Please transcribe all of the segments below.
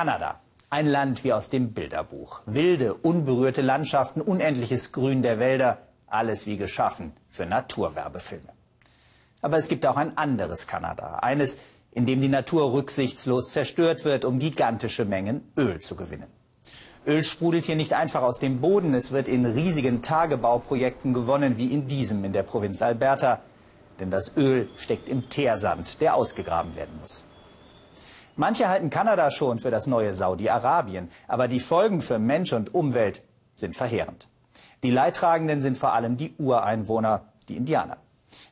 Kanada. Ein Land wie aus dem Bilderbuch. Wilde, unberührte Landschaften, unendliches Grün der Wälder, alles wie geschaffen für Naturwerbefilme. Aber es gibt auch ein anderes Kanada, eines, in dem die Natur rücksichtslos zerstört wird, um gigantische Mengen Öl zu gewinnen. Öl sprudelt hier nicht einfach aus dem Boden, es wird in riesigen Tagebauprojekten gewonnen, wie in diesem in der Provinz Alberta. Denn das Öl steckt im Teersand, der ausgegraben werden muss. Manche halten Kanada schon für das neue Saudi-Arabien, aber die Folgen für Mensch und Umwelt sind verheerend. Die Leidtragenden sind vor allem die Ureinwohner, die Indianer.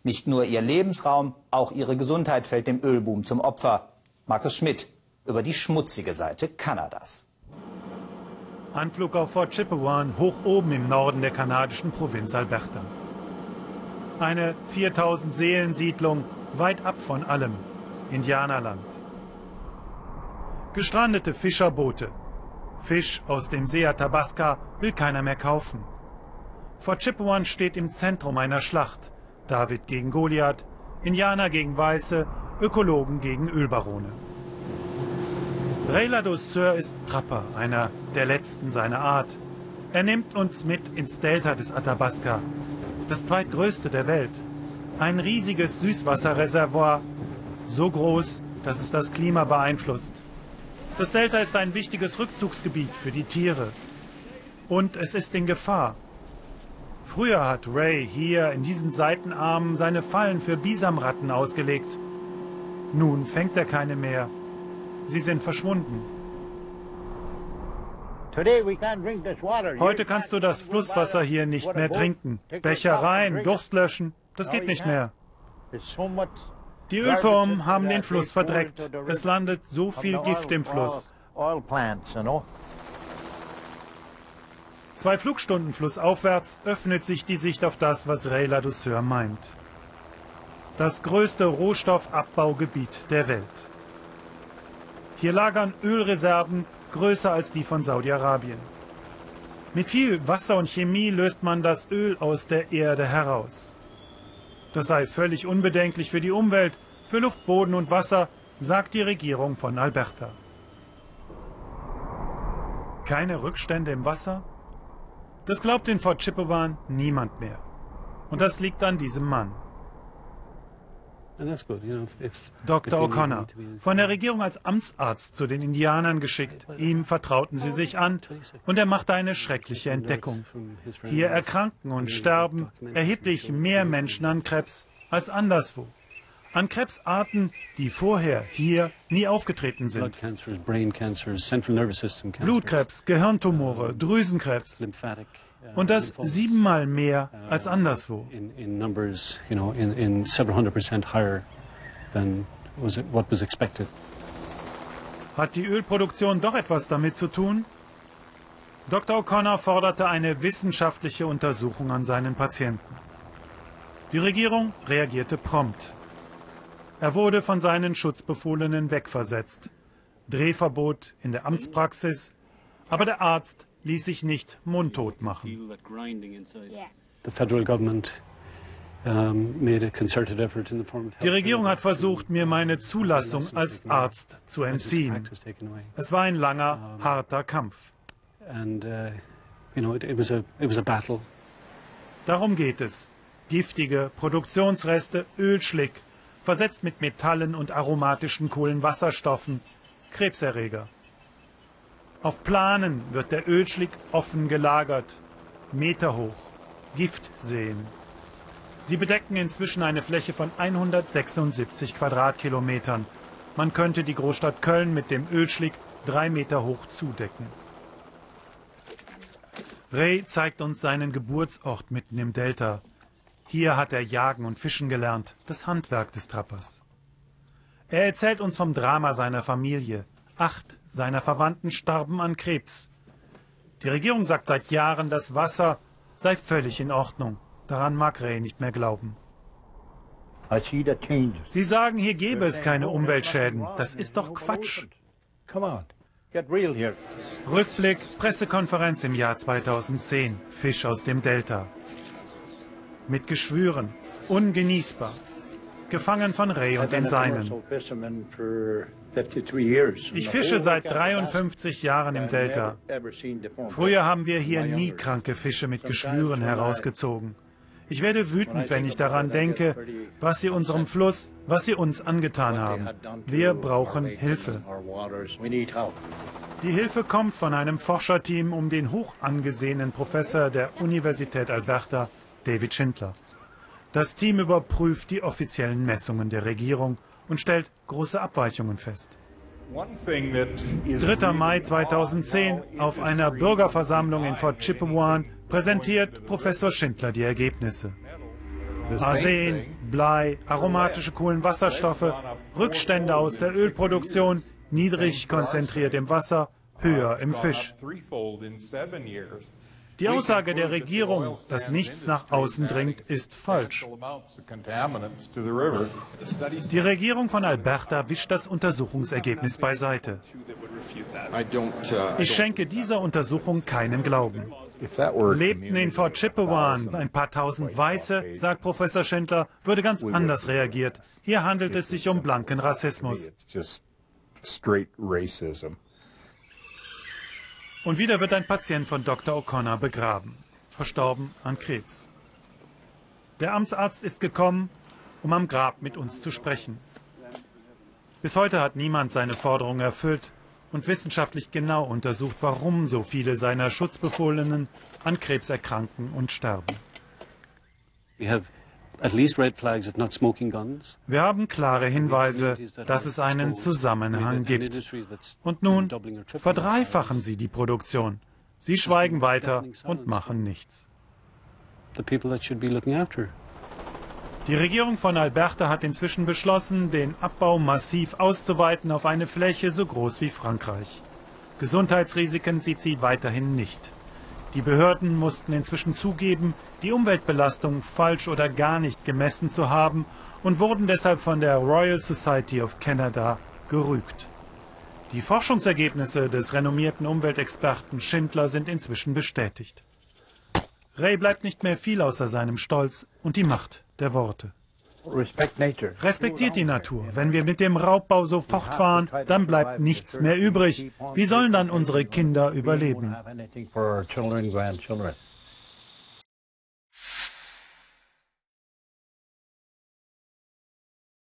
Nicht nur ihr Lebensraum, auch ihre Gesundheit fällt dem Ölboom zum Opfer. Markus Schmidt über die schmutzige Seite Kanadas. Anflug auf Fort Chippewan, hoch oben im Norden der kanadischen Provinz Alberta. Eine 4000 Seelensiedlung, weit ab von allem, Indianerland. Gestrandete Fischerboote. Fisch aus dem See Athabasca will keiner mehr kaufen. Fort Chippewan steht im Zentrum einer Schlacht. David gegen Goliath, Indianer gegen Weiße, Ökologen gegen Ölbarone. Ray Ladouceur ist Trapper, einer der letzten seiner Art. Er nimmt uns mit ins Delta des Athabasca, das zweitgrößte der Welt. Ein riesiges Süßwasserreservoir, so groß, dass es das Klima beeinflusst. Das Delta ist ein wichtiges Rückzugsgebiet für die Tiere. Und es ist in Gefahr. Früher hat Ray hier in diesen Seitenarmen seine Fallen für Bisamratten ausgelegt. Nun fängt er keine mehr. Sie sind verschwunden. Heute kannst du das Flusswasser hier nicht mehr trinken. Becher rein, Durst löschen, das geht nicht mehr. Die Ölfirmen haben den Fluss verdreckt. Es landet so viel Gift im Fluss. Zwei Flugstunden flussaufwärts öffnet sich die Sicht auf das, was Ray Ladouceur meint. Das größte Rohstoffabbaugebiet der Welt. Hier lagern Ölreserven größer als die von Saudi-Arabien. Mit viel Wasser und Chemie löst man das Öl aus der Erde heraus. Das sei völlig unbedenklich für die Umwelt, für Luft, Boden und Wasser, sagt die Regierung von Alberta. Keine Rückstände im Wasser? Das glaubt in Fort Chippewan niemand mehr. Und das liegt an diesem Mann. Dr. O'Connor, von der Regierung als Amtsarzt zu den Indianern geschickt. Ihm vertrauten sie sich an und er machte eine schreckliche Entdeckung. Hier erkranken und sterben erheblich mehr Menschen an Krebs als anderswo. An Krebsarten, die vorher hier nie aufgetreten sind. Blutkrebs, Gehirntumore, Drüsenkrebs. Und das siebenmal mehr als anderswo. Hat die Ölproduktion doch etwas damit zu tun? Dr. O'Connor forderte eine wissenschaftliche Untersuchung an seinen Patienten. Die Regierung reagierte prompt. Er wurde von seinen Schutzbefohlenen wegversetzt. Drehverbot in der Amtspraxis, aber der Arzt ließ sich nicht mundtot machen. Die Regierung hat versucht, mir meine Zulassung als Arzt zu entziehen. Es war ein langer, harter Kampf. Darum geht es. Giftige Produktionsreste, Ölschlick, versetzt mit Metallen und aromatischen Kohlenwasserstoffen, Krebserreger. Auf Planen wird der Ölschlick offen gelagert, meterhoch, Giftseen. Sie bedecken inzwischen eine Fläche von 176 Quadratkilometern. Man könnte die Großstadt Köln mit dem Ölschlick drei Meter hoch zudecken. Ray zeigt uns seinen Geburtsort mitten im Delta. Hier hat er Jagen und Fischen gelernt, das Handwerk des Trappers. Er erzählt uns vom Drama seiner Familie. Acht seiner Verwandten starben an Krebs. Die Regierung sagt seit Jahren, das Wasser sei völlig in Ordnung. Daran mag Ray nicht mehr glauben. Sie sagen, hier gäbe es keine Umweltschäden. Das ist doch Quatsch. Rückblick, Pressekonferenz im Jahr 2010. Fisch aus dem Delta. Mit Geschwüren, ungenießbar. Gefangen von Ray und den Seinen. Ich fische seit 53 Jahren im Delta. Früher haben wir hier nie kranke Fische mit Geschwüren herausgezogen. Ich werde wütend, wenn ich daran denke, was sie unserem Fluss, was sie uns angetan haben. Wir brauchen Hilfe. Die Hilfe kommt von einem Forscherteam um den hoch angesehenen Professor der Universität Alberta, David Schindler. Das Team überprüft die offiziellen Messungen der Regierung und stellt große Abweichungen fest. 3. Mai 2010 auf einer Bürgerversammlung in Fort Chippewan präsentiert Professor Schindler die Ergebnisse. Arsen, Blei, aromatische Kohlenwasserstoffe, Rückstände aus der Ölproduktion, niedrig konzentriert im Wasser, höher im Fisch. Die Aussage der Regierung, dass nichts nach außen dringt, ist falsch. Die Regierung von Alberta wischt das Untersuchungsergebnis beiseite. Ich schenke dieser Untersuchung keinen Glauben. Lebten in Fort Chippewan ein paar tausend Weiße, sagt Professor Schindler, würde ganz anders reagiert. Hier handelt es sich um blanken Rassismus. Und wieder wird ein Patient von Dr. O'Connor begraben, verstorben an Krebs. Der Amtsarzt ist gekommen, um am Grab mit uns zu sprechen. Bis heute hat niemand seine Forderung erfüllt und wissenschaftlich genau untersucht, warum so viele seiner Schutzbefohlenen an Krebs erkranken und sterben. Wir haben klare Hinweise, dass es einen Zusammenhang gibt. Und nun verdreifachen sie die Produktion. Sie schweigen weiter und machen nichts. Die Regierung von Alberta hat inzwischen beschlossen, den Abbau massiv auszuweiten auf eine Fläche so groß wie Frankreich. Gesundheitsrisiken sieht sie weiterhin nicht. Die Behörden mussten inzwischen zugeben, die Umweltbelastung falsch oder gar nicht gemessen zu haben und wurden deshalb von der Royal Society of Canada gerügt. Die Forschungsergebnisse des renommierten Umweltexperten Schindler sind inzwischen bestätigt. Ray bleibt nicht mehr viel außer seinem Stolz und die Macht der Worte. Respektiert die Natur. Wenn wir mit dem Raubbau so fortfahren, dann bleibt nichts mehr übrig. Wie sollen dann unsere Kinder überleben?